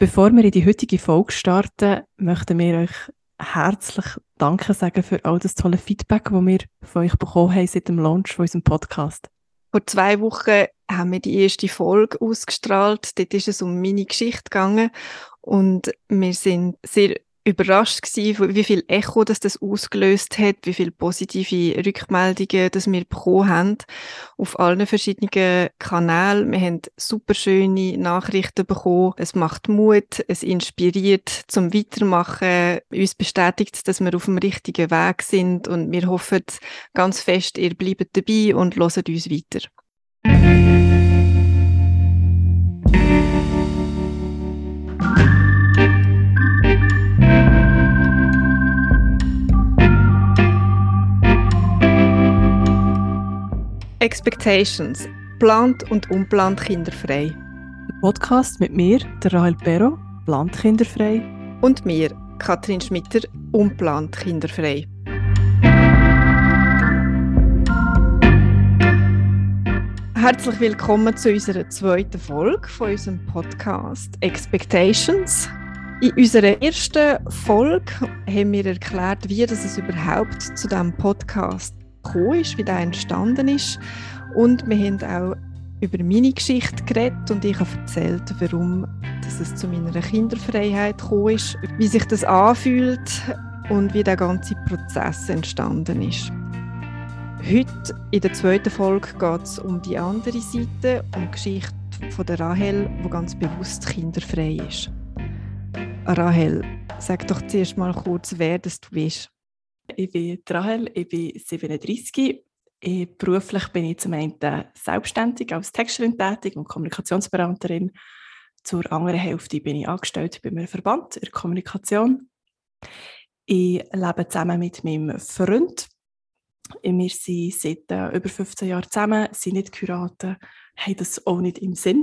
Bevor wir in die heutige Folge starten, möchten wir euch herzlich Danke sagen für all das tolle Feedback, das wir von euch bekommen haben seit dem Launch von unserem Podcast. Vor zwei Wochen haben wir die erste Folge ausgestrahlt. Dort ist es um meine Geschichte gegangen und wir sind sehr überrascht gewesen, wie viel Echo das, das ausgelöst hat, wie viele positive Rückmeldungen das wir bekommen haben auf allen verschiedenen Kanälen. Wir haben super schöne Nachrichten bekommen. Es macht Mut, es inspiriert zum Weitermachen. Uns bestätigt, dass wir auf dem richtigen Weg sind und wir hoffen ganz fest, ihr bleibt dabei und hört uns weiter. Expectations. Plant und unplant kinderfrei. Ein Podcast mit mir, der Rahel Perro, plant kinderfrei. Und mir, Katrin Schmitter, unplant kinderfrei. Herzlich willkommen zu unserer zweiten Folge von unserem Podcast Expectations. In unserer ersten Folge haben wir erklärt, wie das es überhaupt zu diesem Podcast gekommen ist, wie der entstanden ist. Und wir haben auch über meine Geschichte geredet und ich habe erzählt, warum dass es zu meiner Kinderfreiheit gekommen ist, wie sich das anfühlt und wie der ganze Prozess entstanden ist. Heute in der zweiten Folge geht es um die andere Seite, um die Geschichte von der Rahel, die ganz bewusst kinderfrei ist. Rahel, sag doch zuerst mal kurz, wer das du bist. Ich bin Rahel, ich bin 37. Ich, beruflich bin ich zum einen selbstständig als Texterin tätig und Kommunikationsberaterin. Zur anderen Hälfte bin ich angestellt bei einem Verband in der Kommunikation. Ich lebe zusammen mit meinem Freund. Wir sind seit äh, über 15 Jahren zusammen, sind nicht geheiratet, haben das auch nicht im Sinn.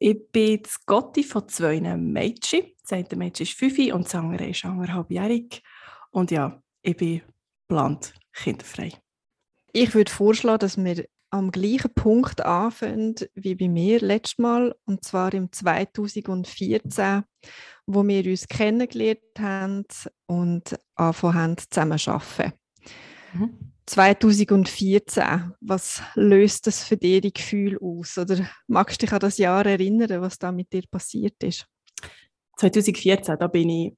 Ich bin das Gotti von zwei Mädchen. Das eine Mädchen ist fünf und das andere ist anderthalbjährig. Und ja, ich bin geplant kinderfrei. Ich würde vorschlagen, dass wir am gleichen Punkt anfangen wie bei mir letztes Mal, und zwar im 2014, wo wir uns kennengelernt haben und angefangen haben zusammen zu arbeiten. Mhm. 2014, was löst das für dir die Gefühl aus? Oder magst du dich an das Jahr erinnern, was da mit dir passiert ist? 2014, da bin ich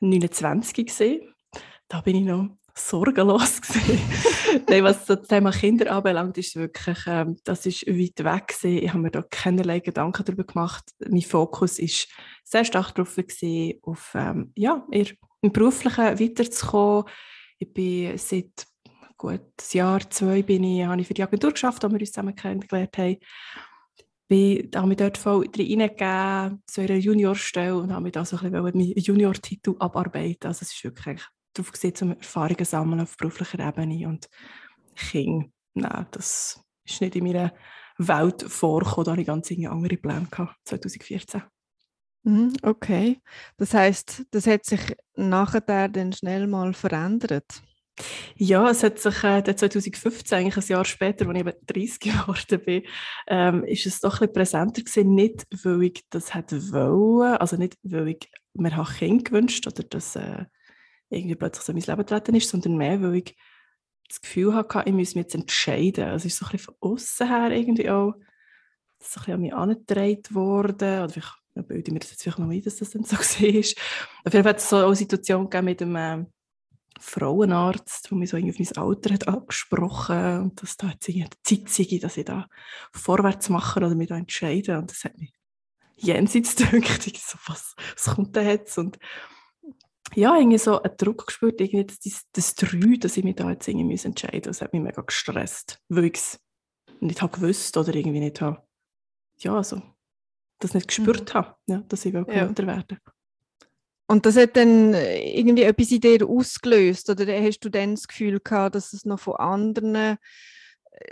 29 gesehen da bin ich noch sorgenlos Nein, was das Thema Kinder anbelangt, ist wirklich, ähm, das ist weit weg gewesen. Ich habe mir da keinerlei Gedanken darüber gemacht. Mein Fokus ist sehr stark darauf gewesen, auf ähm, ja, im beruflichen weiterzukommen. Ich bin seit gut Jahr, zwei bin ich, habe ich für die Agentur geschafft, wo wir uns zusammen kennengelernt haben. Ich habe mich dort voll reingegeben, zu einer Juniorstelle und habe mich da so ein bisschen meinen Junior-Titel abarbeiten. Also es ist wirklich darauf gesehen, um Erfahrungen sammeln auf beruflicher Ebene. Und Kinder, nein, das ist nicht in meiner Welt vorgekommen. Da hatte ich ganz andere Pläne gehabt, 2014. Mhm, okay. Das heißt, das hat sich nachher dann schnell mal verändert. Ja, es hat sich äh, 2015, eigentlich ein Jahr später, als ich eben 30 geworden bin, ähm, ist es doch ein bisschen präsenter gewesen. Nicht, weil ich das hätte wollen, also nicht, weil ich mir Kind gewünscht oder das äh, irgendwie plötzlich so in mein Leben getreten ist, sondern mehr, weil ich das Gefühl hatte, ich muss mich jetzt entscheiden. Also es ist so ein bisschen von außen her irgendwie auch so ein bisschen an mich angetragen worden. Oder vielleicht bilde ich mir das jetzt vielleicht noch ein, dass das dann so war. Auf jeden Fall hat es so eine Situation gegeben mit einem äh, Frauenarzt, der mich so irgendwie auf mein Alter hat angesprochen und dass da jetzt irgendwie Zeit sei, dass ich da vorwärts mache oder mich da entscheide. Und das hat mich jenseits gedrückt. So, was, was kommt da jetzt? Und ja, irgendwie so einen Druck gespürt, irgendwie das, das Drei, dass ich mich da jetzt irgendwie entscheiden muss. Das hat mich mega gestresst, weil ich es nicht habe gewusst oder irgendwie nicht habe, ja, also, das nicht gespürt mhm. habe, ja, dass ich ja. werden Und das hat dann irgendwie etwas in dir ausgelöst oder hast du dann das Gefühl gehabt, dass es noch von anderen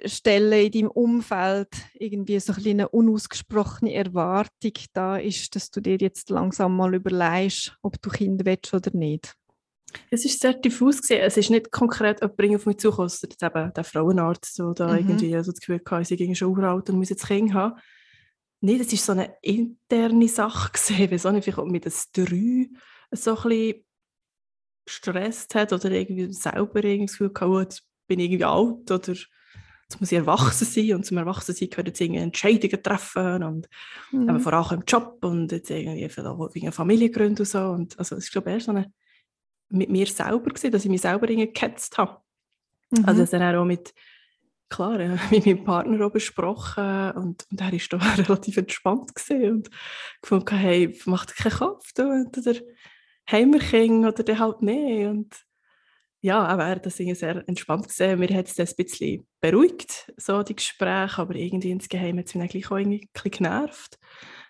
Stellen in deinem Umfeld irgendwie so ein eine unausgesprochene Erwartung da ist, dass du dir jetzt langsam mal überlegst, ob du Kinder willst oder nicht? Es ist sehr diffus gewesen. Es ist nicht konkret jemand auf mich zugekommen, jetzt eben der Frauenarzt, der da mhm. irgendwie so das Gefühl hatte, ich sei schon uralt und muss jetzt Kind haben. Nein, das war so eine interne Sache gesehen, wie so nicht vielleicht auch mit das Drei so ein bisschen gestresst hat oder irgendwie selber irgendwie das Gefühl gehabt, oh, jetzt bin ich irgendwie alt oder muss ich erwachsen sein und zum Erwachsensein gehört jetzt irgendwie Entscheidungen treffen und mhm. aber vor allem im Job und jetzt irgendwie wegen eine Familie gründen und so und also es ist glaube ich eher so eine mit mir selber gewesen, dass ich mich selber irgendwie gehetzt habe. Mhm. Also dann auch mit klar, äh, mit meinem Partner auch besprochen und, und er war da relativ entspannt gewesen und gefunden, hey, macht keinen Kopf, du, oder haben wir Kinder oder dann halt nicht und ja, er hat das sehr entspannt gesehen. Mir hat es ein bisschen beruhigt, so die Gespräche, aber irgendwie insgeheim hat es mich eigentlich auch irgendwie ein bisschen genervt,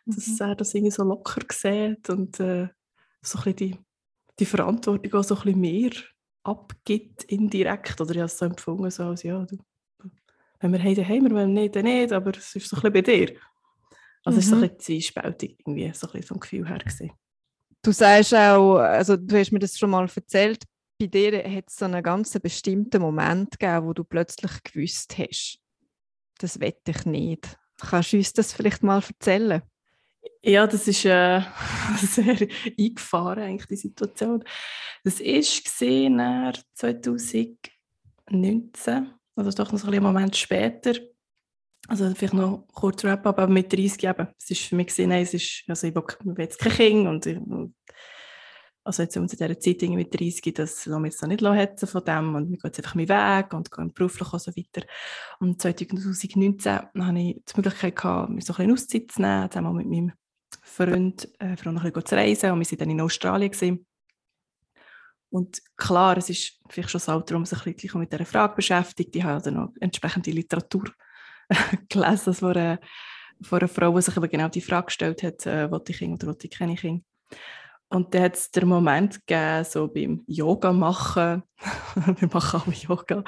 mhm. dass er das irgendwie so locker sieht und äh, so ein bisschen die, die Verantwortung auch so ein bisschen mehr abgibt, indirekt. Oder ich habe es so empfunden, so als, ja, du, wenn wir haben, dann haben wir, wenn nicht, dann nicht, aber es ist so ein bisschen bei dir. Also mhm. es ist so ein mhm. bisschen zwiespältig, irgendwie, so ein bisschen vom Gefühl her gesehen. Du sagst auch, also du hast mir das schon mal erzählt, bei dir hat es so einen ganz bestimmten Moment gegeben, wo du plötzlich gewusst hast, das wette ich nicht. Kannst du uns das vielleicht mal erzählen? Ja, das ist äh, sehr eingefahren, eigentlich, die Situation. Das war 2019, also doch noch ein Moment später. Also vielleicht noch kurz Wrap-up, aber mit 30 eben. Es ist für mich gesehen, nein, es ist, also ich will jetzt kein Kind und ich, also jetzt zu dieser Zeit mit 30, das lassen wir jetzt noch nicht hetzen von dem und wir gehen jetzt einfach meinen Weg und gehen beruflich und so weiter. Und 2019 hatte ich die Möglichkeit, gehabt, mir so ein bisschen Auszeit zu nehmen, zusammen mit meinem Freund, äh, für noch ein bisschen zu reisen und wir waren dann in Australien. Gewesen. Und klar, es ist vielleicht schon das Alter, um sich ein bisschen mit dieser Frage beschäftigt. Ich habe dann noch entsprechende Literatur gelesen von einer, von einer Frau, die sich aber genau die Frage gestellt hat, äh, wollte ich Kinder oder wollte ich keine Kinder. Und dann hat es den Moment gegeben, so beim Yoga machen, wir machen alle Yoga,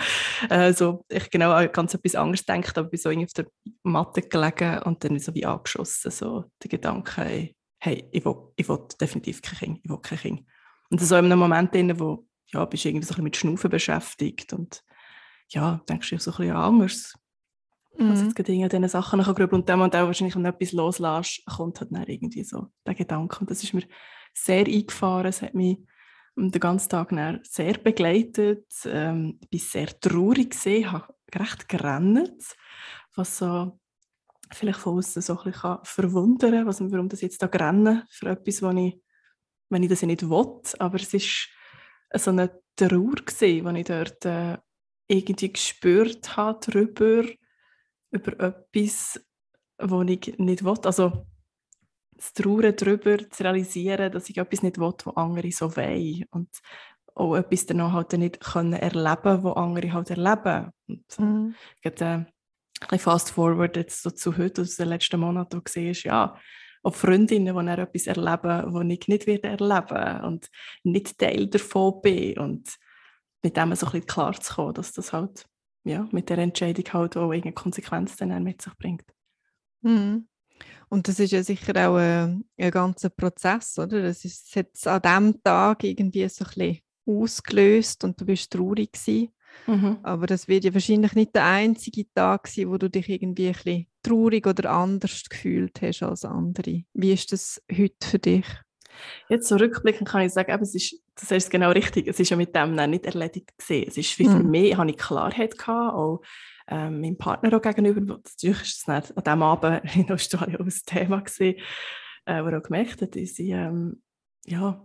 äh, so, ich genau an ganz etwas anderes gedacht, aber bin so irgendwie auf der Matte gelegen und dann so wie angeschossen, so der Gedanke, hey, ich will, ich will definitiv kein Kind, ich will kein Kind. Und so in einem Moment drin, wo, ja, bist du irgendwie so ein bisschen mit Schnaufen beschäftigt und ja, denkst du so ein bisschen anders. Mhm. Also jetzt gerade diesen Sachen nachgrübeln und dann und auch wahrscheinlich, wenn du etwas loslässt, kommt halt dann irgendwie so der Gedanke und das ist mir sehr eingefahren. Es hat mich den ganzen Tag sehr begleitet. Ähm, ich war sehr traurig, gewesen, habe recht gerannt, was so vielleicht von außen so verwundern kann, warum das jetzt da rennen für etwas, was ich, wenn ich das nicht will, aber es war so eine Trauer gewesen, die ich dort äh, irgendwie gespürt habe darüber, über etwas, was ich nicht will. Also zu trauern darüber, zu realisieren, dass ich etwas nicht will, was andere so wollen. Und auch etwas dann halt nicht können erleben was andere halt erleben. Und, mhm. gerade, äh, fast forward jetzt so zu heute, aus den letzten Monaten, wo du siehst, ja, auch Freundinnen, die etwas erleben, das ich nicht werde erleben und nicht Teil davon bin. Und mit dem so ein bisschen klar zu kommen, dass das halt ja, mit der Entscheidung halt auch irgendeine Konsequenz dann mit sich bringt. Mhm. Und das ist ja sicher auch ein, ein ganzer Prozess, oder? Das ist jetzt an diesem Tag irgendwie so ein bisschen ausgelöst und du bist traurig gewesen. Mhm. Aber das wird ja wahrscheinlich nicht der einzige Tag sein, wo du dich irgendwie ein bisschen traurig oder anders gefühlt hast als andere. Wie ist das heute für dich? Jetzt so rückblickend kann ich sagen, eben, es ist, das ist genau richtig, es ist ja mit dem nicht erledigt gesehen. Es ist für mhm. mich, habe ich Klarheit gehabt, auch ähm, meinem Partner auch gegenüber. Natürlich ist es nicht an diesem Abend in Australien auch ein Thema gewesen, äh, wo er auch gemerkt hat, dass, ich, ähm, ja,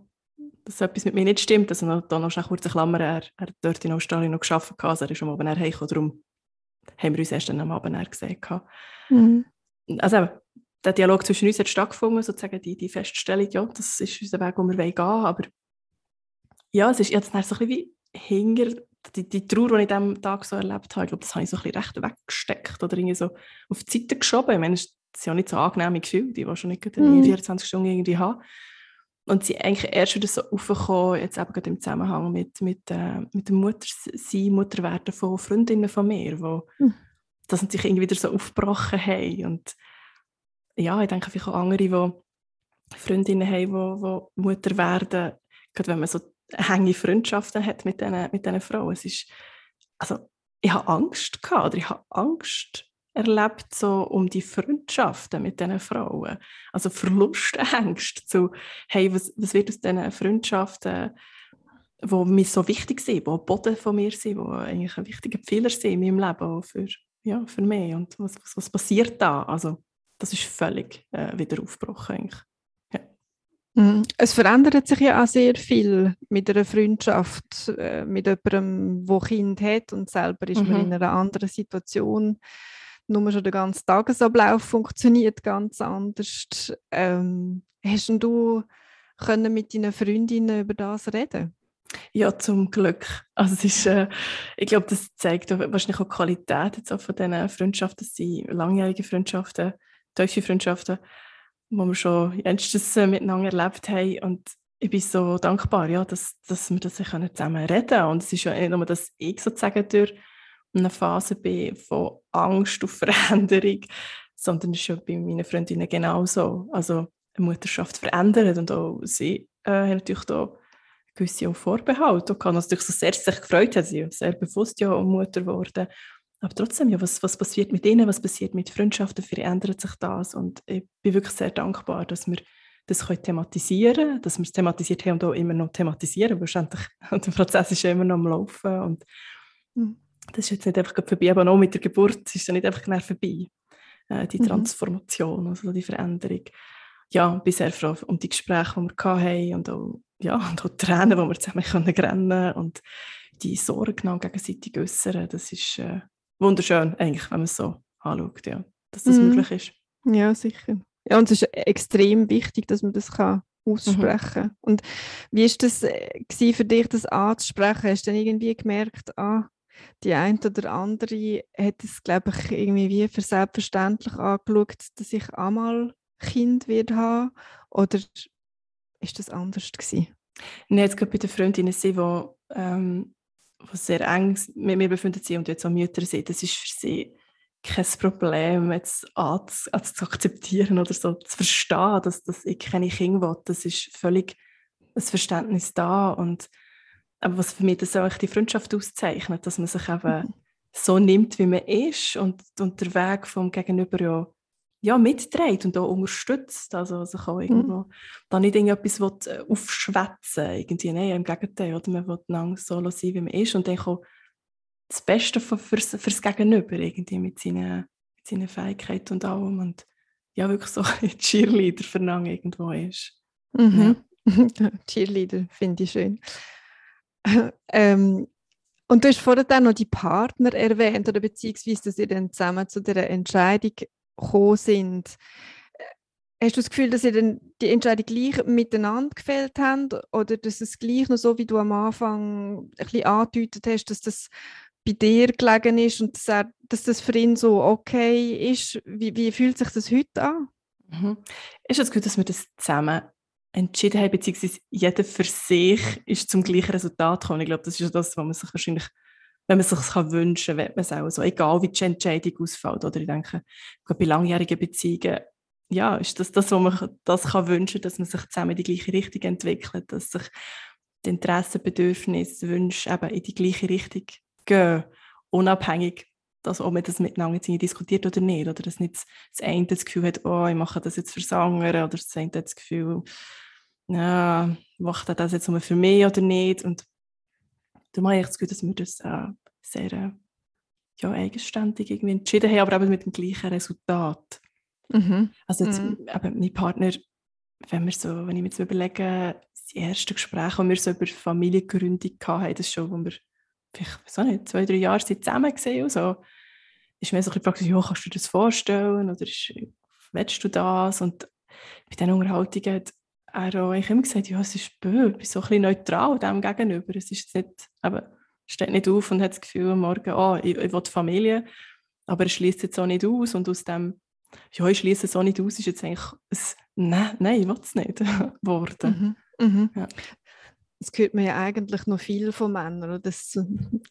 dass etwas mit mir nicht stimmt. Also noch, da noch eine Klammer, er, er hat dort in Australien noch gearbeitet, also er ist am Abend hergekommen, darum haben wir uns erst am Abend gesehen. Mhm. Also der Dialog zwischen uns hat stattgefunden, sozusagen die, die Feststellung, ja, das ist unser Weg, wo wir gehen wollen, aber ja, es ist jetzt so ein bisschen wie hinter die, die Trauer, die ich an diesem Tag so erlebt habe, ich glaube, das habe ich so ein bisschen recht weggesteckt oder irgendwie so auf die Seite geschoben. Ich meine, es ist ja nicht so angenehme Gefühle, die ich schon nicht mm. 24 Stunden irgendwie habe. Und sie eigentlich erst wieder so aufgekommen, jetzt eben gerade im Zusammenhang mit, mit, äh, mit dem Muttersein, Mutterwerden von Freundinnen von mir, wo mm. das sich irgendwie wieder so aufgebrochen haben. Und ja, ich denke vielleicht auch andere, die Freundinnen haben, die, die Mutter werden, gerade wenn man so enge Freundschaften hat mit diesen, mit Frauen. Es ist, also, ich habe Angst gehabt, oder ich habe Angst, erlebt, so um die Freundschaften mit diesen Frauen. Also Verlustängste zu, hey, was, was wird aus diesen Freundschaften, die mir so wichtig sind, die Boden von mir sind, die eigentlich ein wichtiger Pfeiler sind in meinem Leben, auch für, ja, für mich. Und was, was, was passiert da? Also das ist völlig äh, wieder aufgebrochen eigentlich. Mhm. Es verändert sich ja auch sehr viel mit einer Freundschaft, äh, mit jemandem, der Kind hat und selber ist mhm. man in einer anderen Situation. Nur schon der ganze Tagesablauf funktioniert ganz anders. Ähm, hast du können mit deinen Freundinnen über das reden? Ja, zum Glück. Also es ist, äh, ich glaube, das zeigt wahrscheinlich auch die Qualität jetzt auch von diesen Freundschaften, das sind langjährige Freundschaften, tiefe Freundschaften wo wir schon jenstens miteinander erlebt haben. Und ich bin so dankbar, ja, dass, dass wir das zusammen reden können. Und es ist ja nicht nur, dass ich sozusagen durch eine Phase bin von Angst auf Veränderung, sondern es ist ja bei meinen Freundinnen genauso. Also eine Mutterschaft verändert und auch sie äh, haben natürlich da gewisse Vorbehalte. Und kann natürlich so sehr sich gefreut hat, sie sehr bewusst ja Mutter geworden. Aber trotzdem, ja, was, was passiert mit ihnen, was passiert mit Freundschaften, verändert sich das. Und ich bin wirklich sehr dankbar, dass wir das können thematisieren können, dass wir es thematisiert haben und auch immer noch thematisieren, weil der Prozess ist ja immer noch am Laufen. Und mhm. das ist jetzt nicht einfach vorbei, aber auch mit der Geburt ist es nicht einfach mehr vorbei, äh, die mhm. Transformation, also die Veränderung. Ja, ich bin sehr froh um die Gespräche, die wir hatten und auch, ja, und auch Tränen, die wir zusammen können rennen und die Sorgen gegenseitig äußern. Das ist... Äh, wunderschön, eigentlich, wenn man es so anschaut, ja, dass das mhm. möglich ist. Ja, sicher. Ja, und es ist extrem wichtig, dass man das kann aussprechen kann. Mhm. Und wie war das äh, für dich, das anzusprechen? Hast du dann irgendwie gemerkt, ah, die eine oder andere hat es, glaube ich, irgendwie wie für selbstverständlich angeschaut, dass ich einmal Kind wird haben? Oder ist das anders gewesen? Nein, jetzt gerade bei den Freundinnen, die ähm, die sehr eng mit mir befinden sind und jetzt auch Mütter sind, das ist für sie kein Problem, jetzt zu akzeptieren oder so zu verstehen, dass, dass ich keine Kinder will. Das ist völlig ein Verständnis da. Und, aber was für mich das auch die Freundschaft auszeichnet, dass man sich eben mhm. so nimmt, wie man ist und, und der Weg vom Gegenüber ja ja, mitträgt und auch unterstützt. Also sich auch irgendwo mhm. da nicht irgendetwas will, äh, aufschwätzen irgendwie. Nein, im Gegenteil. Oder man will lang so sein, wie man ist und dann auch das Beste für, fürs, fürs Gegenüber irgendwie mit seinen, mit seinen Fähigkeiten und allem. Und ja, wirklich so ein Cheerleader verlangen irgendwo ist. Mhm. Ja. Cheerleader finde ich schön. ähm, und du hast vorhin noch die Partner erwähnt, oder beziehungsweise, dass ihr dann zusammen zu der Entscheidung gekommen sind. Hast du das Gefühl, dass ihr denn die Entscheidung gleich miteinander gefällt habt oder dass es gleich noch so, wie du am Anfang ein bisschen angedeutet hast, dass das bei dir gelegen ist und dass, er, dass das für ihn so okay ist? Wie, wie fühlt sich das heute an? Mhm. Ist es gut, dass wir das zusammen entschieden haben, beziehungsweise jeder für sich ist zum gleichen Resultat gekommen? Ich glaube, das ist das, was man sich wahrscheinlich wenn man sich kann wünschen kann, man es auch so, egal wie die Entscheidung ausfällt. Oder ich denke, bei langjährigen Beziehungen, ja, ist das das, was man das kann wünschen dass man sich zusammen in die gleiche Richtung entwickelt, dass sich die Interessen, Bedürfnisse, Wünsche eben in die gleiche Richtung gehen, unabhängig, dass ob man das miteinander diskutiert oder nicht, oder dass nicht das eine das Gefühl hat, oh, ich mache das jetzt für andere, oder das eine das Gefühl, ja, macht er das jetzt nur für mich oder nicht, und darum habe ich das Gefühl, dass wir das äh, sehr äh, ja, eigenständig irgendwie entschieden haben, aber eben mit dem gleichen Resultat. Mhm. Also jetzt, mhm. eben mein Partner, wenn, wir so, wenn ich mir jetzt überlege, das erste Gespräch, das wir so über Familiengründung hatten, das schon, wo wir vielleicht, so nicht, zwei, drei Jahre sind zusammen gesehen und so, ist mir so ein bisschen ja, kannst du dir das vorstellen oder ist, willst du das? Und bei diesen Unterhaltungen hat er auch immer gesagt, ja, es ist böse, ich bin so ein bisschen neutral dem gegenüber. Es ist nicht, aber steht nicht auf und hat das Gefühl am Morgen, oh, ich, ich will Familie, aber er schließt jetzt auch nicht aus und aus dem, ja, ich schließe es auch nicht aus, ist jetzt eigentlich ein, nein, nein, ich will es nicht geworden. Mhm. Mhm. Ja. Das hört man ja eigentlich noch viel von Männern, dass,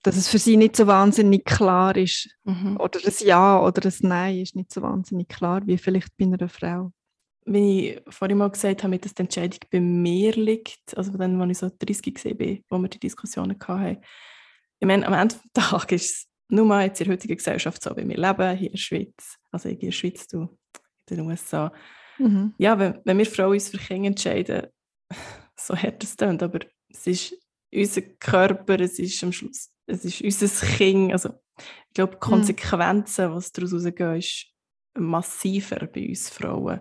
dass es für sie nicht so wahnsinnig klar ist. Mhm. Oder das Ja oder das Nein ist nicht so wahnsinnig klar, wie vielleicht bei einer Frau wie ich vorhin mal gesagt habe, dass die Entscheidung bei mir liegt, also dann, als ich so 30 war, wo wir die Diskussionen hatten, ich meine, am Ende des Tages ist es nur jetzt in der heutigen Gesellschaft so, wie wir leben, hier in der Schweiz, also in der Schweiz, du, in den USA. Mhm. Ja, wenn, wenn wir Frauen uns für Kinder entscheiden, so hart es klingt, aber es ist unser Körper, es ist am Schluss, es ist unser Kind, also ich glaube, die mhm. Konsequenzen, mhm. was daraus rausgehen, ist massiver bei uns Frauen.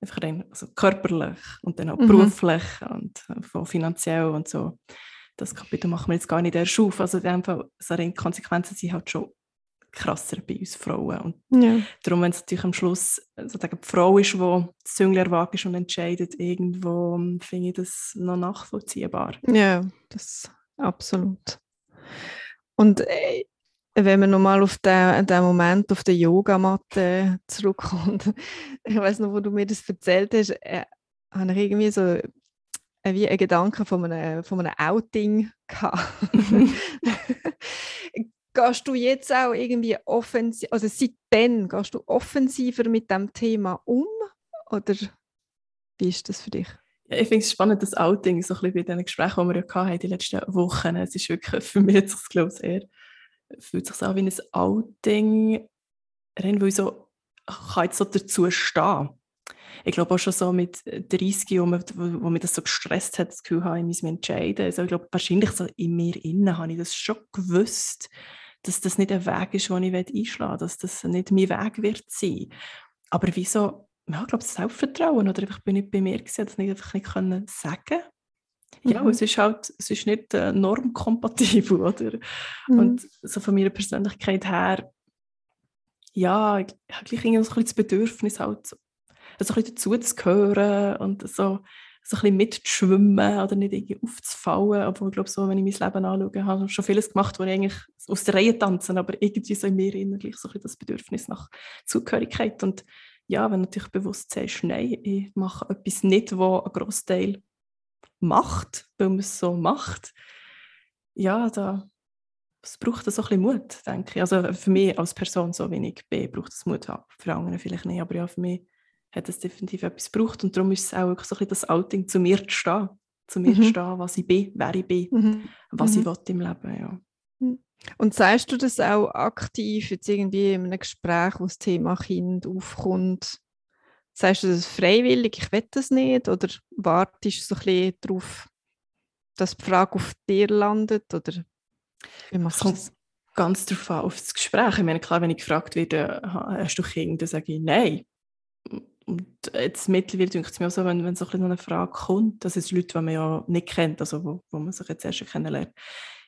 Einfach rein, also körperlich und dann auch mhm. beruflich und äh, finanziell und so. Das Kapitel machen wir jetzt gar nicht erst auf. Also in dem Fall, so rein Konsequenzen sind halt schon krasser bei uns Frauen. Und ja. darum, wenn es natürlich am Schluss sozusagen die Frau ist, die das Zünglein erwagt und entscheidet, irgendwo ähm, finde ich das noch nachvollziehbar. Ja, das absolut. Und äh, wenn man nochmal auf den, den Moment auf der Yogamatte zurückkommt, ich weiß noch, wo du mir das erzählt hast, äh, habe ich irgendwie so äh, wie einen Gedanken von einem, von einem Outing gehabt. gehst du jetzt auch irgendwie offensiv, also seitdem gehst du offensiver mit dem Thema um oder wie ist das für dich? Ja, ich finde es spannend, das Outing, so ein bisschen bei den Gesprächen, die wir ja hatten, die letzten Wochen. Es ist wirklich, für mich jetzt, ich glaube eher, fühlt sich an wie ein Outing, wo ich so, kann jetzt so dazu stehen. Ich glaube auch schon so mit 30, wo, man, wo mich das so gestresst hat, das Gefühl habe, ich muss mich entscheiden. Also ich glaube, wahrscheinlich so in mir innen habe ich das schon gewusst, dass das nicht ein Weg ist, den ich einschlagen will, dass das nicht mein Weg wird sein. Aber wieso, ja, ich glaube, das Selbstvertrauen, oder ich bin nicht bei mir gewesen, das nicht einfach nicht können sagen. Ja, mhm. es ist halt, es ist nicht äh, normkompatibel, oder? Mhm. Und so von meiner Persönlichkeit her, ja, ich habe gleich irgendwie so ein bisschen das Bedürfnis, halt so, so ein bisschen dazu zu gehören und so so ein bisschen mitzuschwimmen oder nicht irgendwie aufzufallen. Obwohl, ich glaube, so, wenn ich mein Leben anschaue, habe ich schon vieles gemacht, wo ich eigentlich aus der Reihe tanzen, aber irgendwie so in mir innerlich so ein bisschen das Bedürfnis nach Zugehörigkeit. Und ja, wenn du natürlich bewusst sagst, nein, ich mache etwas nicht, was ein Großteil macht, weil man es so macht, ja, da es braucht so ein bisschen Mut, denke ich. Also für mich als Person, so ich bin, braucht es Mut. Für andere vielleicht nicht, aber ja, für mich hat es definitiv etwas gebraucht. Und darum ist es auch wirklich so ein das Outing, zu mir zu stehen. Zu mir mhm. zu stehen, was ich bin, wer ich bin, mhm. was mhm. ich will im Leben. Ja. Mhm. Und sagst du das auch aktiv, jetzt irgendwie in einem Gespräch, wo das Thema Kind aufkommt? Sagst du das freiwillig, ich will das nicht? Oder wartest du so ein bisschen darauf, dass die Frage auf dir landet? Oder wie machst du das? Ganz darauf an, auf das Gespräch. Ich meine, klar, wenn ich gefragt werde, hast du Kinder, dann sage ich nein und jetzt mittlerweile denke ich mir auch so, wenn, wenn so ein eine Frage kommt, das sind Leute, die man ja nicht kennt, also wo, wo man sich jetzt erst kennenlernt.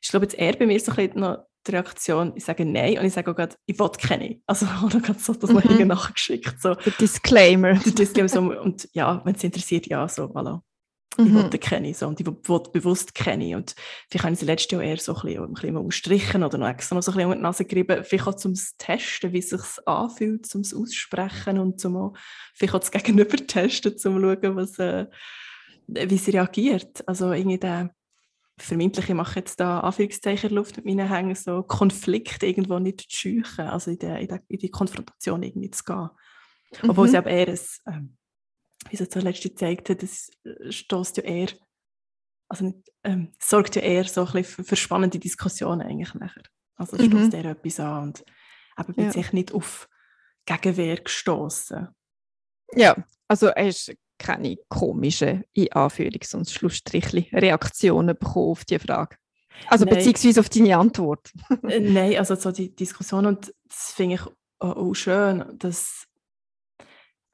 Ich glaube, jetzt eher bei mir so ein bisschen noch die Reaktion, ich sage Nein und ich sage auch gerade, ich will keine. Also, oder gerade so das noch mhm. nachgeschickt. So. Der Disclaimer. Der Disclaimer so, und ja, wenn es interessiert, ja, so, voilà. Mhm. Ich wollte kenne so, und ich wollte bewusst kennen. Und vielleicht habe ich sie letztes Jahr eher so ein bisschen, ein bisschen ausstrichen oder noch extra noch so ein bisschen unter die Nase gerieben. Vielleicht auch zum Testen, wie es sich anfühlt, zum Aussprechen und zum vielleicht auch das Gegenüber testen, um zu schauen, was, äh, wie sie reagiert. Also irgendwie der vermeintliche, ich mache jetzt da Anführungszeichen Luft mit meinen Hängen, so Konflikt irgendwo nicht zu scheuchen, also in, der, in, der, in die Konfrontation irgendwie zu gehen. Obwohl mhm. es aber eher ein, ähm, wie es zuletzt gezeigt hat, das stößt ja eher, also nicht, ähm, sorgt ja eher so ein bisschen für, spannende Diskussionen eigentlich nachher. Also es mhm. stößt eher etwas an und eben bin ja. sich nicht auf Gegenwehr gestoßen. Ja, also er ist keine komischen, in Anführungs- und Schlussstrichli, Reaktionen bekommen auf diese Frage. Also Nein. beziehungsweise auf deine Antwort. Äh, nein, also so die Diskussion und das finde ich auch, auch schön, dass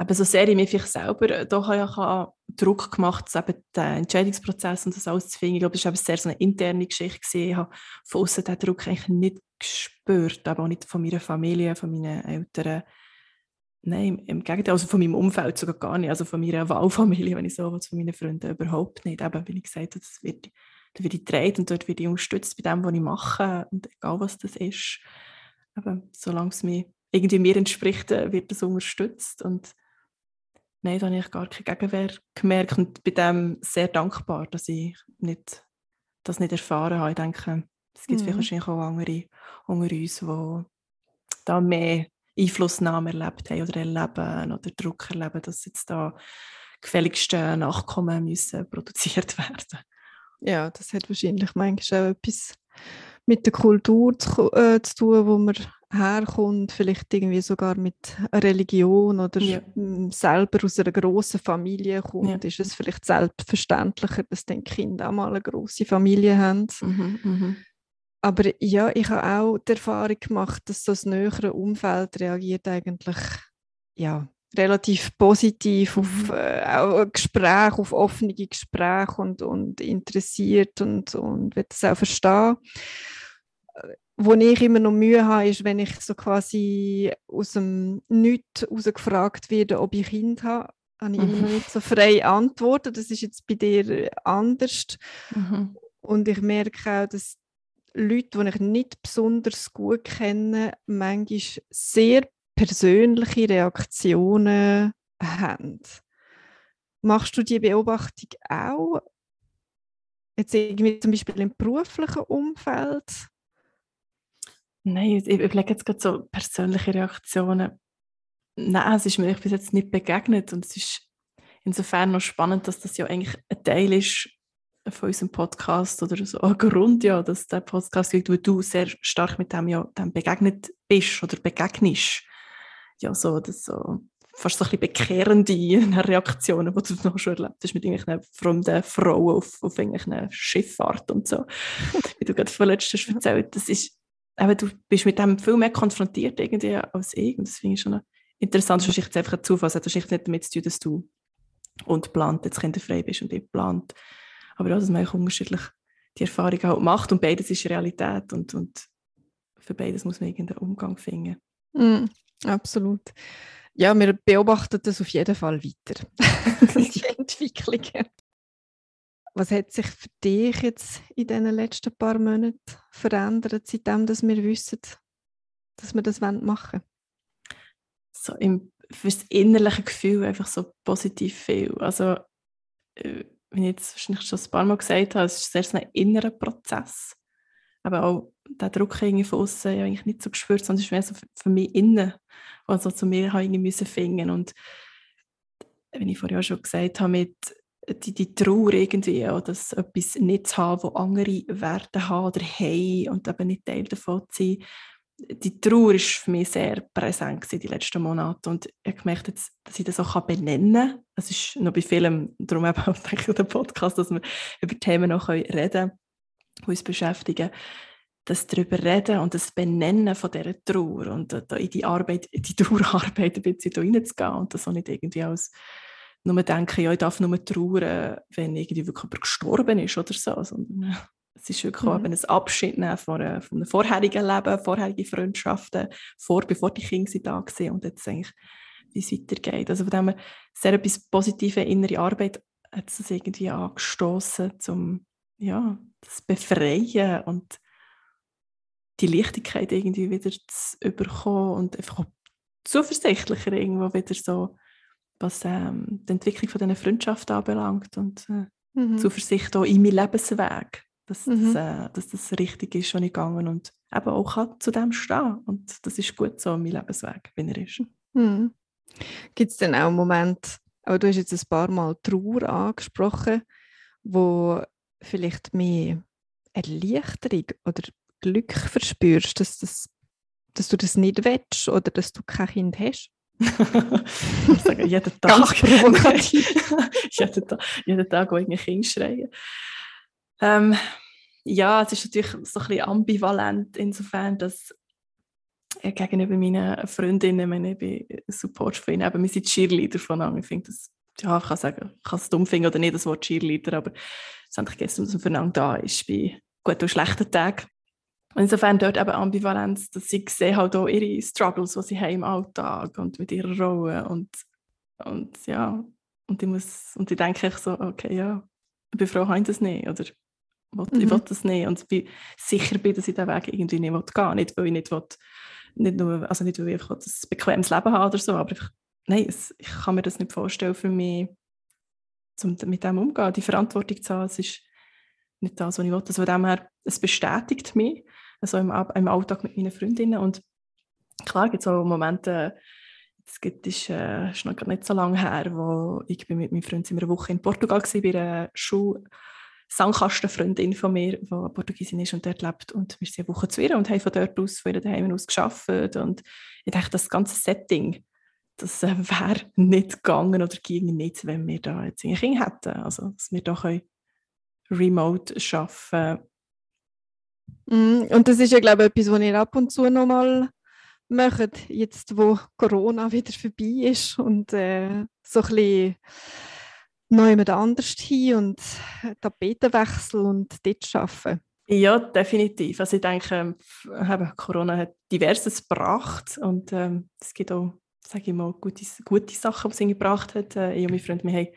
eben so sehr ich mich vielleicht selber äh, da habe ja Druck gemacht, eben den Entscheidungsprozess und das alles zu finden. Ich glaube, das war sehr so eine interne Geschichte. Gewesen. Ich habe von außen diesen Druck eigentlich nicht gespürt, aber auch nicht von meiner Familie, von meinen Eltern. Nein, im Gegenteil, also von meinem Umfeld sogar gar nicht, also von meiner Wahlfamilie, wenn ich so will, von meinen Freunden überhaupt nicht. Eben, wie ich gesagt habe, das wird, da werde ich getragen und dort werde ich unterstützt bei dem, was ich mache und egal was das ist. Aber solange es mir irgendwie mir entspricht, äh, wird das unterstützt und nein, da habe ich gar keine Gegenwehr gemerkt und bin dem sehr dankbar, dass ich nicht, das nicht erfahren habe. Ich denke, es gibt mhm. wahrscheinlich auch andere unter uns, die da mehr Einflussnahme erlebt haben oder erleben oder Druck erleben, dass jetzt da gefälligste Nachkommen müssen produziert werden. Ja, das hat wahrscheinlich manchmal auch etwas mit der Kultur zu, äh, zu tun, wo man herkommt, vielleicht irgendwie sogar mit Religion oder ja. selber aus einer grossen Familie kommt, ja. ist es vielleicht selbstverständlicher, dass die Kinder auch mal eine grosse Familie haben. Mhm, mh. Aber ja, ich habe auch die Erfahrung gemacht, dass das nähere Umfeld reagiert eigentlich ja, relativ positiv auf mhm. äh, auch Gespräche, auf offene Gespräche und, und interessiert und, und will das auch verstehen. Wo ich immer noch Mühe habe, ist, wenn ich so quasi aus dem Nichts gefragt werde, ob ich Kind habe, habe ich mhm. immer noch nicht so frei antworten. Das ist jetzt bei dir anders. Mhm. Und ich merke auch, dass Leute, die ich nicht besonders gut kenne, manchmal sehr persönliche Reaktionen haben. Machst du die Beobachtung auch? Jetzt irgendwie zum Beispiel im beruflichen Umfeld? Nein, ich überlege jetzt gerade so persönliche Reaktionen. Nein, es ist mir bis jetzt nicht begegnet und es ist insofern noch spannend, dass das ja eigentlich ein Teil ist von unserem Podcast oder so ein Grund, ja, dass der Podcast gibt, wo du sehr stark mit dem ja dem begegnet bist oder begegnest ja so, das so fast so ein bisschen bekehrende Reaktionen, die du noch schon erlebt hast mit irgendwelchen fremden Frauen auf, auf irgendeiner Schifffahrt und so. Wie du gerade vorletzt hast erzählt, das ist, aber du bist mit dem viel mehr konfrontiert irgendwie als ich und das finde ich schon interessant. Das ist wahrscheinlich einfach ein Zufall, das hat wahrscheinlich nicht damit zu tun, dass du und plant jetzt kinderfrei bist und ich plant. Aber auch, dass man unterschiedlich die Erfahrung halt macht und beides ist Realität und, und für beides muss man irgendeinen Umgang finden. Mm. Absolut. Ja, wir beobachten das auf jeden Fall weiter, die Entwicklungen. Was hat sich für dich jetzt in den letzten paar Monaten verändert, seitdem dass wir wissen, dass wir das machen wollen? So im, fürs innerliche Gefühl einfach so positiv viel. Also, äh, wie ich jetzt wahrscheinlich schon ein paar Mal gesagt habe, es ist sehr ein innerer Prozess. Aber auch der Druck irgendwie von außen ja eigentlich nicht so gespürt, sondern es ist mehr so für mich innen also zu mir ich müssen finden und wenn ich vorher schon gesagt habe, mit die, die Trauer irgendwie, ja, dass etwas nicht zu haben, was andere Werte haben oder haben und eben nicht Teil davon zu sein, die Trauer ist für mich sehr präsent in den letzten Monaten und ich habe gemerkt, dass ich das auch benennen kann. Es ist noch bei vielen, darum eben auch denke der Podcast, dass wir über Themen noch reden können, die uns beschäftigen das darüber reden und das Benennen von dieser Trauer und in die Arbeit, die Trauerarbeit ein bisschen reinzugehen und das auch nicht irgendwie als nur denken, ja, ich darf nur trauern, wenn irgendwie wirklich jemand gestorben ist oder so, sondern äh, es ist wirklich mhm. ein Abschied nehmen von, von einem vorherigen Leben, vorherigen Freundschaften, vor, bevor die Kinder da waren und jetzt eigentlich, wie es weitergeht. Also von dem her sehr etwas positive innere Arbeit hat es irgendwie angestoßen, um ja, das Befreien und die Leichtigkeit irgendwie wieder zu überkommen und einfach auch zuversichtlicher irgendwo wieder so, was ähm, die Entwicklung von diesen Freundschaften anbelangt und äh, mhm. Zuversicht auch in meinem Lebensweg, dass, mhm. das, äh, dass das richtig ist, schon gegangen und eben auch kann zu dem stehen und das ist gut so, mein Lebensweg, wie er ist. Mhm. Gibt es denn auch einen Moment, aber du hast jetzt ein paar Mal Trauer angesprochen, wo vielleicht mehr Erleichterung oder Glück verspürst, dass, das, dass du das nicht willst oder dass du kein Kind hast? ich sage jeden Tag. Ganz provokativ. jeden, Tag, jeden Tag, wo ich ein Kind schreie. Ähm, ja, es ist natürlich so ein bisschen ambivalent, insofern, dass gegenüber meinen Freundinnen, meine, ich bin Support von ihnen, eben, wir sind Cheerleader voneinander. Ich finde ja, ich kann sagen, ich kann es dumm finden oder nicht, das Wort Cheerleader, aber es ist gestern, dass man füreinander da ist, bei guten und schlechten Tagen. Und insofern dort eben Ambivalenz, dass sie sehen halt auch ihre Struggles, die sie haben im Alltag und mit ihrer Rolle und, und ja, und ich muss, und ich denke ich so, okay, ja, ich bin froh, ich das nicht, oder will, mhm. ich will das nicht. Und ich bin sicher bin, dass ich diesen Weg irgendwie nicht will gehen. Nicht weil ich nicht will, nicht nur, also nicht weil ich einfach ein bequemes Leben habe oder so, aber einfach, nein, es, ich kann mir das nicht vorstellen für mich, um mit dem umzugehen, die Verantwortung zu haben, ist nicht das, was ich will, also von dem her, es bestätigt mich, also im, im Alltag mit meinen Freundinnen. Und klar gibt es auch Momente, es gibt, ist, äh, ist noch nicht so lange her, wo ich bin mit meinem Freund in einer Woche in Portugal war, bei einer Schule, Sandkastenfreundin von mir, die Portugiesin ist und dort lebt. Und wir sind eine Woche zu ihr und haben von dort aus, von ihrem Daheim aus gearbeitet. Und ich dachte, das ganze Setting, das äh, wäre nicht gegangen oder ging nicht, wenn wir da jetzt ein Kind hätten. Also, dass wir da können remote arbeiten mm, Und das ist ja, glaube ich, etwas, was ihr ab und zu noch mal macht, jetzt wo Corona wieder vorbei ist und äh, so ein bisschen neu jemand anders hin und Tapetenwechsel und dort arbeiten. Ja, definitiv. Also ich denke, ähm, Corona hat diverses gebracht und ähm, es gibt auch, sage ich mal, gute, gute Sachen, die es gebracht hat. Äh, ich und mein Freund, wir haben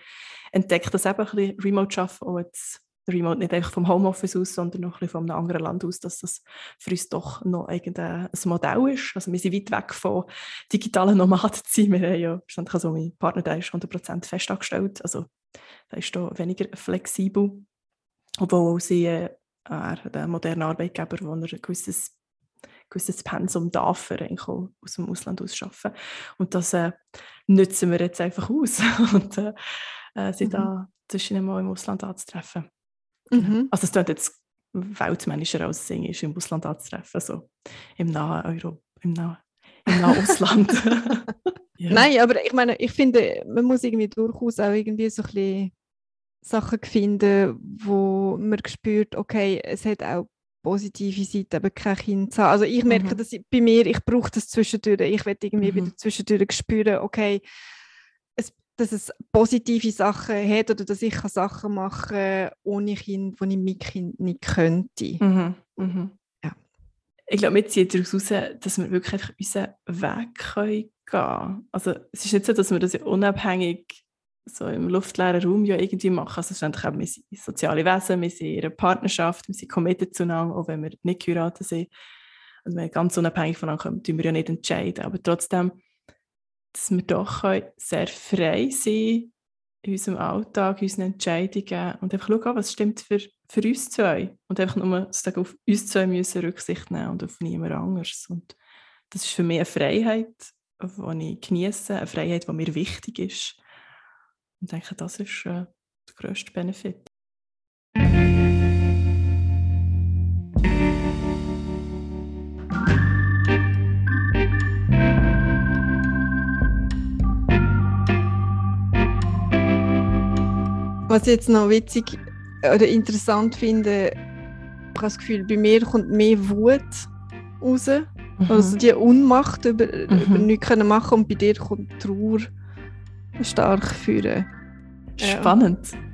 entdeckt, dass eben ein bisschen Remote arbeiten auch jetzt Remote nicht einfach vom Homeoffice aus, sondern noch ein bisschen von einem anderen Land aus, dass das für uns doch noch ein Modell ist. Also wir sind weit weg von digitalen Nomaden zu sein. Wir haben ja, also mein Partner der ist 100% festangestellt, also der ist da weniger flexibel, obwohl auch sie äh, der moderne Arbeitgeber, wo er ein gewisses gewisses Pensum darf er aus dem Ausland aus arbeiten. Und das äh, nutzen wir jetzt einfach aus und äh, äh sind mhm. da zwischen mal im Ausland anzutreffen. Genau. Mhm. Also es klingt jetzt weltmännischer als es ist, im Ausland anzutreffen, so im nahen Europa, im nahen, im nahen Ausland. ja. Nein, aber ich meine, ich finde, man muss irgendwie durchaus auch irgendwie so ein bisschen Sachen finden, wo man spürt, okay, es hat auch positive Seiten, aber kein Kind zu haben. Also ich merke, mhm. dass ich, bei mir, ich brauche das zwischendurch. Ich werde irgendwie mhm. wieder zwischendurch spüren, okay, dass es positive Sachen hat oder dass ich Sachen machen kann ohne Kind, die ich mit Kind nicht könnte. Mhm. Mhm. Ja. Ich glaube, wir ziehen daraus heraus, dass wir wirklich unseren Weg gehen können. Also es ist nicht so, dass wir das ja unabhängig so im luftleeren Raum ja irgendwie machen. Also schlussendlich haben wir soziale Wesen, wir sind in einer Partnerschaft, wir sind committed zueinander, auch wenn wir nicht geheiratet sind. Also wir ganz unabhängig voneinander können, wir ja nicht entscheiden. Aber trotzdem dass wir doch sehr frei sein in unserem Alltag, in unseren Entscheidungen und einfach schauen, was stimmt für, für uns zwei. Und einfach nur sozusagen auf uns zwei müssen Rücksicht nehmen und auf niemand anderes. Und das ist für mich eine Freiheit, die ich genieße, eine Freiheit, die mir wichtig ist. Und ich denke, das ist äh, der grösste Benefit. Was ich jetzt noch witzig oder interessant finde, ich habe das Gefühl, bei mir kommt mehr Wut raus. Mhm. Also die Unmacht über, mhm. über nichts können machen und bei dir kommt Trauer stark führen. Spannend. Ja.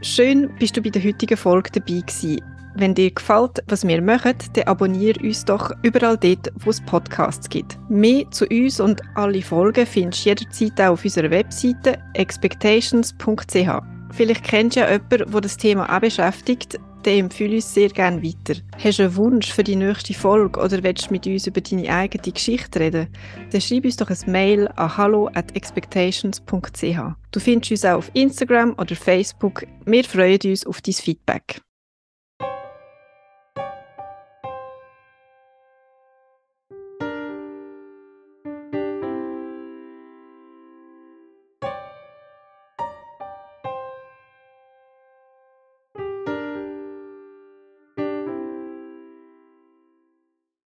Schön, bist du bei der heutigen Folge dabei gewesen. Wenn dir gefällt, was wir machen, dann abonniere uns doch überall dort, wo es Podcasts gibt. Mehr zu uns und alle Folgen findest du jederzeit auch auf unserer Webseite expectations.ch. Vielleicht kennst du ja jemanden, der das Thema auch beschäftigt, dann empfehle uns sehr gerne weiter. Hast du einen Wunsch für die nächste Folge oder willst du mit uns über deine eigene Geschichte reden? Dann schreib uns doch ein Mail an hallo at expectations.ch. Du findest uns auch auf Instagram oder Facebook. Wir freuen uns auf dein Feedback.